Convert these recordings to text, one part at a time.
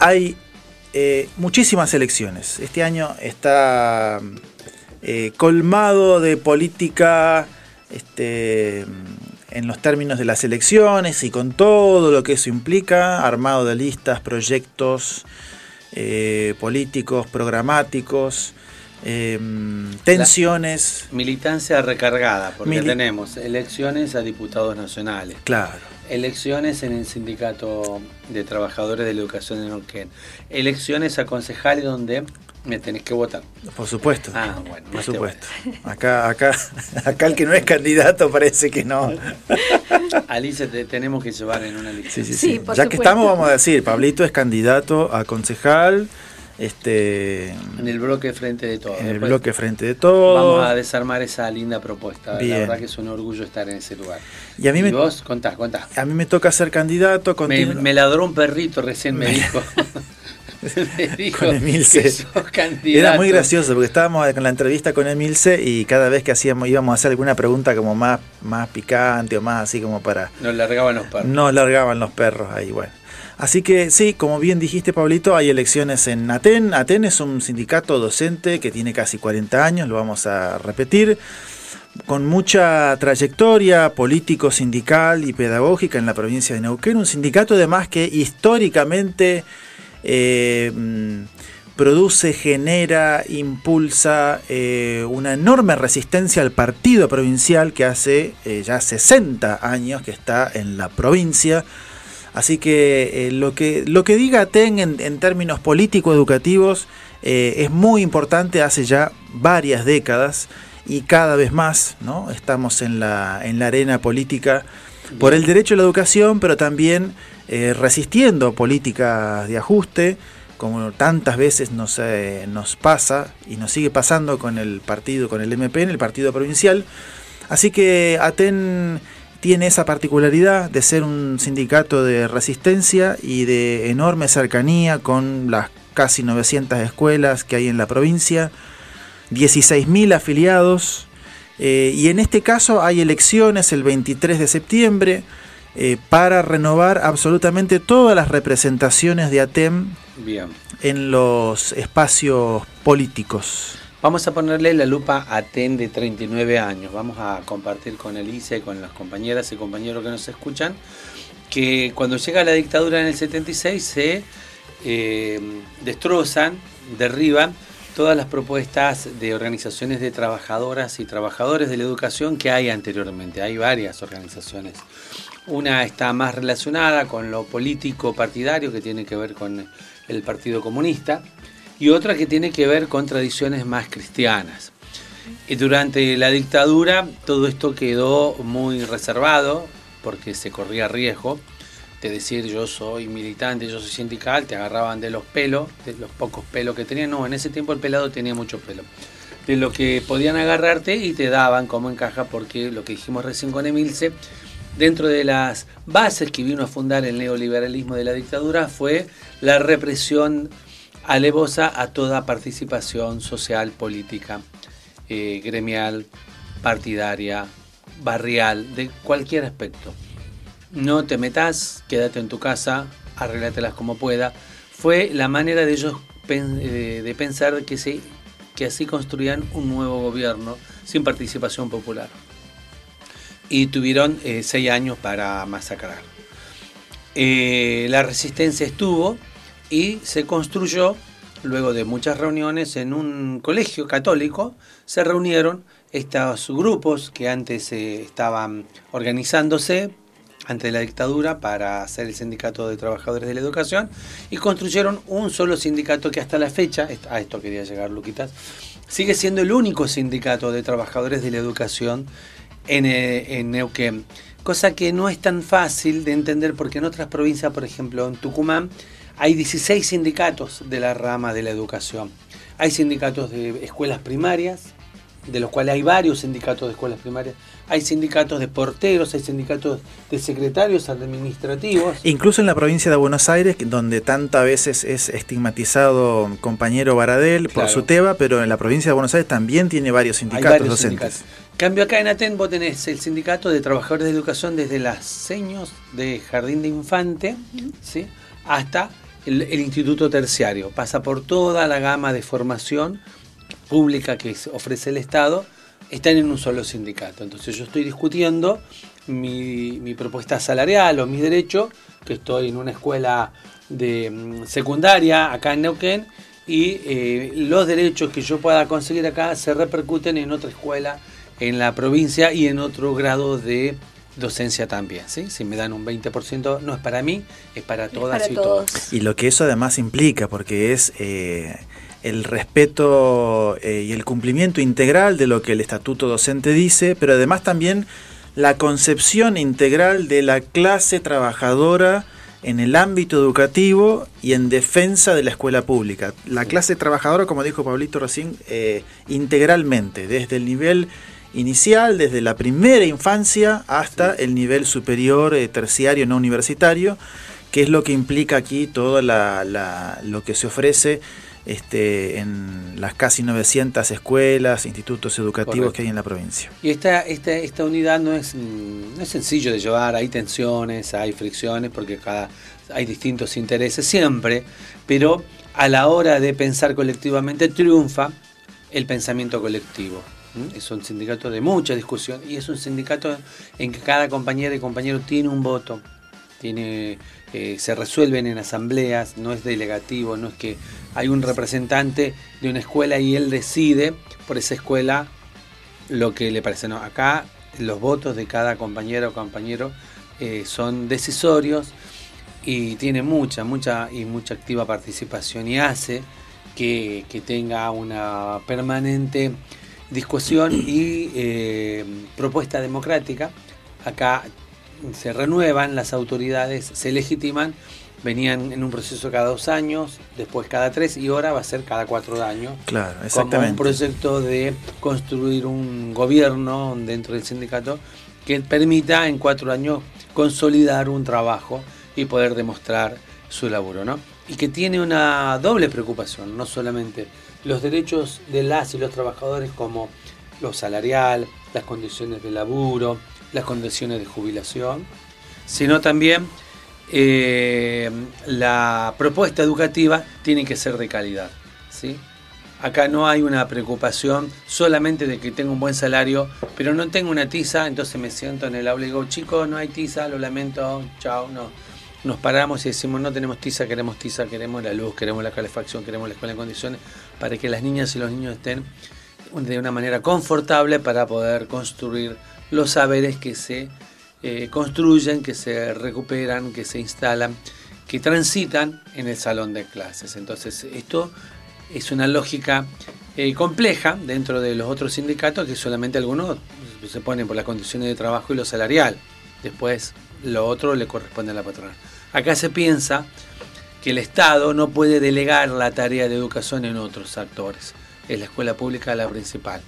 hay eh, muchísimas elecciones. Este año está eh, colmado de política este, en los términos de las elecciones y con todo lo que eso implica, armado de listas, proyectos eh, políticos, programáticos. Tensiones. militancia recargada, porque tenemos elecciones a diputados nacionales. Claro elecciones en el Sindicato de Trabajadores de la Educación de Neuquén. Elecciones a concejales donde me tenés que votar. Por supuesto. Ah, bueno, por supuesto. Acá, acá, acá el que no es candidato parece que no. Alice, te tenemos que llevar en una lista. Sí, sí, sí. ya que estamos, vamos a decir, Pablito es candidato a concejal. Este, en el bloque frente de todo. En el bloque frente de todo. Vamos a desarmar esa linda propuesta. La verdad que es un orgullo estar en ese lugar. Y a mí me, vos contás, contás. A mí me toca ser candidato. Me, me, ladró un perrito recién me dijo. me dijo con Emilce. Era muy gracioso porque estábamos con la entrevista con Emilce y cada vez que hacíamos íbamos a hacer alguna pregunta como más, más picante o más así como para... Nos largaban los perros. Nos largaban los perros ahí, bueno. Así que sí, como bien dijiste Pablito, hay elecciones en ATEN. ATEN es un sindicato docente que tiene casi 40 años, lo vamos a repetir, con mucha trayectoria político, sindical y pedagógica en la provincia de Neuquén. Un sindicato además que históricamente eh, produce, genera, impulsa eh, una enorme resistencia al partido provincial que hace eh, ya 60 años que está en la provincia Así que eh, lo que lo que diga TEN en, términos político-educativos eh, es muy importante hace ya varias décadas y cada vez más, ¿no? Estamos en la, en la arena política por el derecho a la educación, pero también eh, resistiendo políticas de ajuste, como tantas veces nos, nos pasa y nos sigue pasando con el partido, con el MP, en el partido provincial. Así que ATEN tiene esa particularidad de ser un sindicato de resistencia y de enorme cercanía con las casi 900 escuelas que hay en la provincia, 16.000 afiliados, eh, y en este caso hay elecciones el 23 de septiembre eh, para renovar absolutamente todas las representaciones de ATEM en los espacios políticos. Vamos a ponerle la lupa a TEN de 39 años. Vamos a compartir con Elisa y con las compañeras y compañeros que nos escuchan que cuando llega la dictadura en el 76 se eh, destrozan, derriban todas las propuestas de organizaciones de trabajadoras y trabajadores de la educación que hay anteriormente. Hay varias organizaciones. Una está más relacionada con lo político partidario que tiene que ver con el Partido Comunista y otra que tiene que ver con tradiciones más cristianas. Y durante la dictadura todo esto quedó muy reservado porque se corría riesgo de decir yo soy militante, yo soy sindical, te agarraban de los pelos, de los pocos pelos que tenían. No, en ese tiempo el pelado tenía mucho pelo. De lo que podían agarrarte y te daban como encaja porque lo que dijimos recién con Emilce, dentro de las bases que vino a fundar el neoliberalismo de la dictadura fue la represión alevosa a toda participación social, política, eh, gremial, partidaria, barrial, de cualquier aspecto. No te metas, quédate en tu casa, arreglátelas como pueda. Fue la manera de ellos eh, de pensar que, que así construían un nuevo gobierno sin participación popular. Y tuvieron eh, seis años para masacrar. la resistencia estuvo, y se construyó, luego de muchas reuniones, en un colegio católico, se reunieron estos grupos que antes eh, estaban organizándose ante la dictadura para hacer el sindicato de trabajadores de la educación y construyeron un solo sindicato que hasta la fecha, a esto quería llegar Luquitas, sigue siendo el único sindicato de trabajadores de la educación en, eh, en Neuquén. Cosa que no es tan fácil de entender porque en otras provincias, por ejemplo en Tucumán, hay 16 sindicatos de la rama de la educación. Hay sindicatos de escuelas primarias, de los cuales hay varios sindicatos de escuelas primarias. Hay sindicatos de porteros, hay sindicatos de secretarios administrativos. Incluso en la provincia de Buenos Aires, donde tantas veces es estigmatizado compañero Baradel por su tema, pero en la provincia de Buenos Aires también tiene varios sindicatos docentes. Cambio acá en Aten, vos tenés el sindicato de trabajadores de educación desde las seños de jardín de infante ¿sí? hasta el, instituto terciario. Pasa por toda la gama de formación pública que ofrece el Estado, están en un solo sindicato. Entonces yo estoy discutiendo mi, propuesta salarial o mi derecho, que estoy en una escuela de mm, secundaria acá en Neuquén, y eh, los derechos que yo pueda conseguir acá se repercuten en otra escuela en la provincia y en otro grado de docencia también. ¿sí? Si me dan un 20%, no es para mí, es para todas y todos. Y lo que eso además implica, porque es eh, el respeto eh, y el cumplimiento integral de lo que el estatuto docente dice, pero además también la concepción integral de la clase trabajadora en el ámbito educativo y en defensa de la escuela pública. La clase trabajadora, como dijo Pablito recién, eh, integralmente, desde el nivel inicial, desde la primera infancia hasta el nivel superior, eh, terciario, no universitario, que es lo que implica aquí todo lo que se ofrece este, en las casi 900 escuelas, institutos educativos que hay en la provincia. Y esta, esta, esta unidad no es, no es sencillo de llevar, hay tensiones, hay fricciones, porque cada, hay distintos intereses siempre, pero a la hora de pensar colectivamente triunfa el pensamiento colectivo. Es un sindicato de mucha discusión y es un sindicato en que cada compañera y compañero tiene un voto, tiene, eh, se resuelven en asambleas, no es delegativo, no es que hay un representante de una escuela y él decide por esa escuela lo que le parece. No, acá los votos de cada compañera o compañero eh, son decisorios y tiene mucha, mucha y mucha activa participación y hace que, que tenga una permanente discusión y eh, propuesta democrática. Acá se renuevan las autoridades, se legitiman, venían en un proceso cada dos años, después cada tres y ahora va a ser cada cuatro años. Claro, exactamente. Como un proyecto de construir un gobierno dentro del sindicato que permita en cuatro años consolidar un trabajo y poder demostrar su laburo, ¿no? Y que tiene una doble preocupación, no solamente los derechos de las y los trabajadores como lo salarial, las condiciones de laburo, las condiciones de jubilación, sino también eh, la propuesta educativa tiene que ser de calidad. ¿sí? Acá no hay una preocupación solamente de que tenga un buen salario, pero no tengo una tiza, entonces me siento en el aula y digo, chicos, no hay tiza, lo lamento, chao, no nos paramos y decimos no tenemos tiza, queremos tiza, queremos la luz, queremos la calefacción, queremos la escuela en condiciones, para que las niñas y los niños estén de una manera confortable para poder construir los saberes que se eh, construyen, que se recuperan, que se instalan, que transitan en el salón de clases. Entonces esto es una lógica eh, compleja dentro de los otros sindicatos que solamente algunos se ponen por las condiciones de trabajo y lo salarial. Después lo otro le corresponde a la patronal. Acá se piensa que el Estado no puede delegar la tarea de educación en otros actores. Es la escuela pública la principal.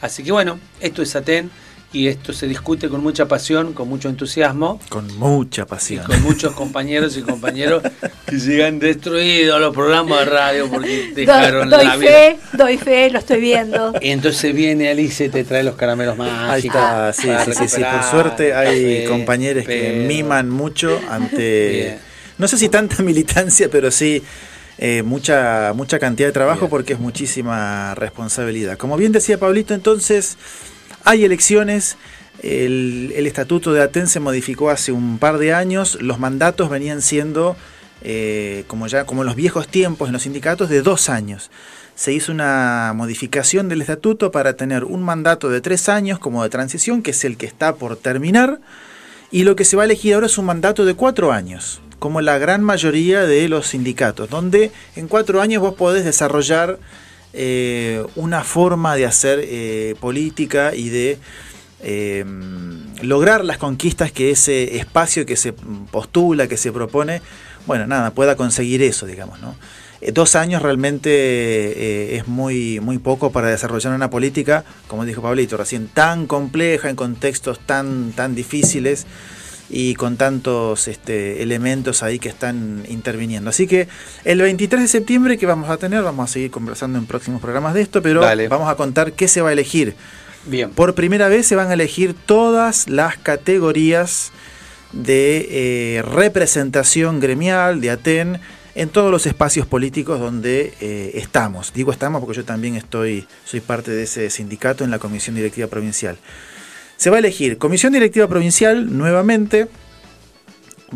Así que bueno, esto es ATEN y esto se discute con mucha pasión, con mucho entusiasmo. Con mucha pasión. con muchos compañeros y compañeros que llegan destruidos los programas de radio porque dejaron doy, doy fe, Doy fe, lo estoy viendo. Y entonces viene Alice y te trae los caramelos mágicos. Ahí está, sí, sí, sí, Por suerte hay compañeros que miman mucho ante... No sé si tanta militancia, pero sí... Eh, mucha, mucha cantidad de trabajo porque es muchísima responsabilidad. Como bien decía Pablito, entonces hay elecciones. El, estatuto de Aten se modificó hace un par de años. Los mandatos venían siendo, eh, como ya como en los viejos tiempos en los sindicatos, de dos años. Se hizo una modificación del estatuto para tener un mandato de tres años como de transición, que es el que está por terminar. Y lo que se va a elegir ahora es un mandato de cuatro años, como la gran mayoría de los sindicatos, donde en cuatro años vos podés desarrollar eh, una forma de hacer eh, política y de eh, lograr las conquistas que ese espacio que se postula, que se propone, bueno, nada, pueda conseguir eso, digamos, ¿no? dos años realmente es muy, muy poco para desarrollar una política, como dijo Pablito recién, tan compleja, en contextos tan, tan difíciles y con tantos este, elementos ahí que están interviniendo. Así que el 23 de septiembre que vamos a tener, vamos a seguir conversando en próximos programas de esto, pero vamos a contar qué se va a elegir. Bien. Por primera vez se van a elegir todas las categorías de eh, representación gremial de ATEN en todos los espacios políticos donde eh, estamos. Digo estamos porque yo también estoy, soy parte de ese sindicato en la Comisión Directiva Provincial. Se va a elegir Comisión Directiva Provincial nuevamente.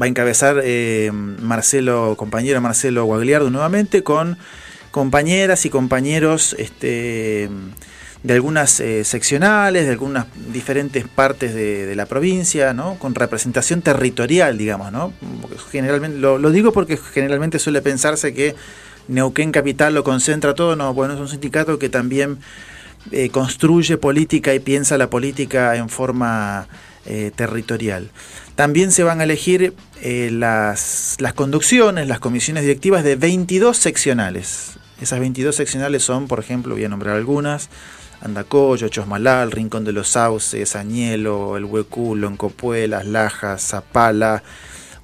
Va a encabezar eh, Marcelo, compañero Marcelo Guagliardo nuevamente con compañeras y compañeros este, de algunas eh, seccionales, de algunas diferentes partes de, la provincia, ¿no? con representación territorial, digamos. ¿no? generalmente, lo, digo porque generalmente suele pensarse que Neuquén Capital lo concentra todo. No, bueno, es un sindicato que también eh, construye política y piensa la política en forma eh, territorial. También se van a elegir las, las conducciones, las comisiones directivas de 22 seccionales. Esas 22 seccionales son, por ejemplo, voy a nombrar algunas, Andacoyo, Chosmalal, Rincón de los Sauces, Añelo, El Hueculo, Encopuelas, Lajas, Zapala,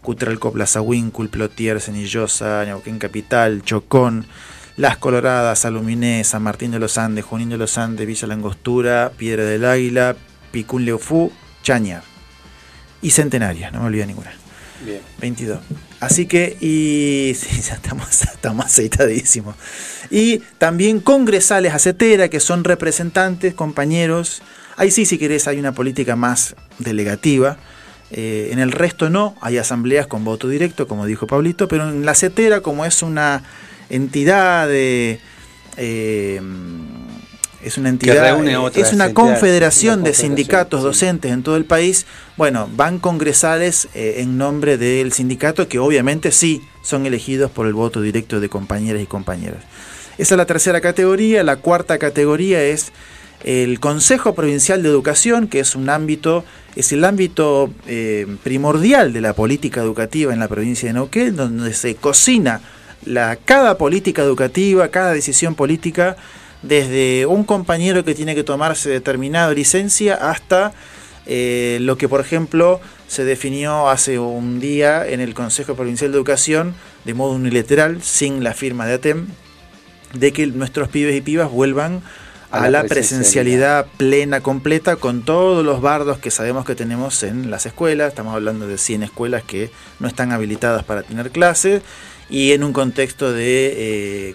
Cutralco, Plaza Wincul, Plotier, Cenillosa, Neuquén Capital, Chocón, Las Coloradas, Aluminé, San Martín de los Andes, Junín de los Andes, Villa Langostura, Piedra del Águila, Picún Leofú, Chañar y Centenaria, no me olvido ninguna. Bien. 22. Así que, y sí, ya estamos, estamos aceitadísimos. Y también congresales acetera, que son representantes, compañeros. Ahí sí, si querés, hay una política más delegativa. Eh, en el resto no, hay asambleas con voto directo, como dijo Pablito, pero en la acetera, como es una entidad de... Eh, es una entidad, es una confederación de sindicatos docentes en todo el país. Bueno, van congresales eh, en nombre del sindicato que obviamente sí son elegidos por el voto directo de compañeras y compañeros. Esa es la tercera categoría. La cuarta categoría es el Consejo Provincial de Educación, que es un ámbito, es el ámbito eh, primordial de la política educativa en la provincia de Neuquén, donde se cocina la, cada política educativa, cada decisión política desde un compañero que tiene que tomarse determinada licencia hasta eh, lo que, por ejemplo, se definió hace un día en el Consejo Provincial de Educación, de modo unilateral, sin la firma de ATEM, de que nuestros pibes y pibas vuelvan a, la, presencialidad. plena, completa, con todos los bardos que sabemos que tenemos en las escuelas. Estamos hablando de 100 escuelas que no están habilitadas para tener clases y en un contexto de eh,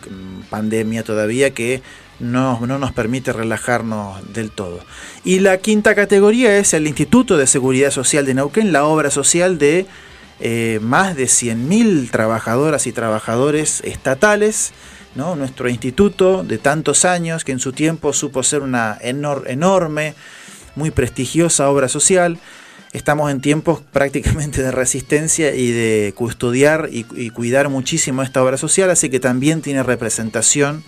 pandemia todavía que no, nos permite relajarnos del todo. Y la quinta categoría es el Instituto de Seguridad Social de Neuquén, la obra social de eh, más de 100.000 trabajadoras y trabajadores estatales. ¿no? Nuestro instituto de tantos años que en su tiempo supo ser una enorme, muy prestigiosa obra social. Estamos en tiempos prácticamente de resistencia y de custodiar y, cuidar muchísimo esta obra social, así que también tiene representación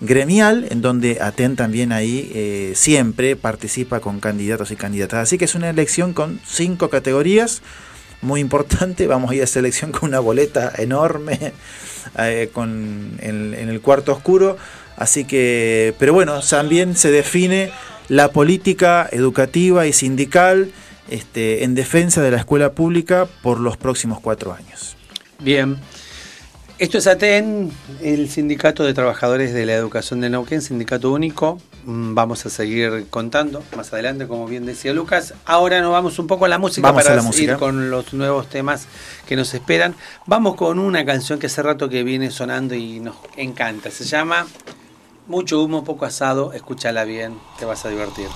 gremial, en donde ATEN también ahí eh, siempre participa con candidatos y candidatas. Así que es una elección con cinco categorías, muy importante. Vamos a ir a esa elección con una boleta enorme eh, con, en, el cuarto oscuro. Así que, pero bueno, también se define la política educativa y sindical este, en defensa de la escuela pública por los próximos cuatro años. Bien. Esto es ATEN, el Sindicato de Trabajadores de la Educación de Neuquén, sindicato único. Mm, vamos a seguir contando más adelante, como bien decía Lucas. Ahora nos vamos un poco a la música para ir con los nuevos temas que nos esperan. Vamos con una canción que hace rato que viene sonando y nos encanta. Se llama Mucho humo, poco asado. Escúchala bien, te vas a divertir.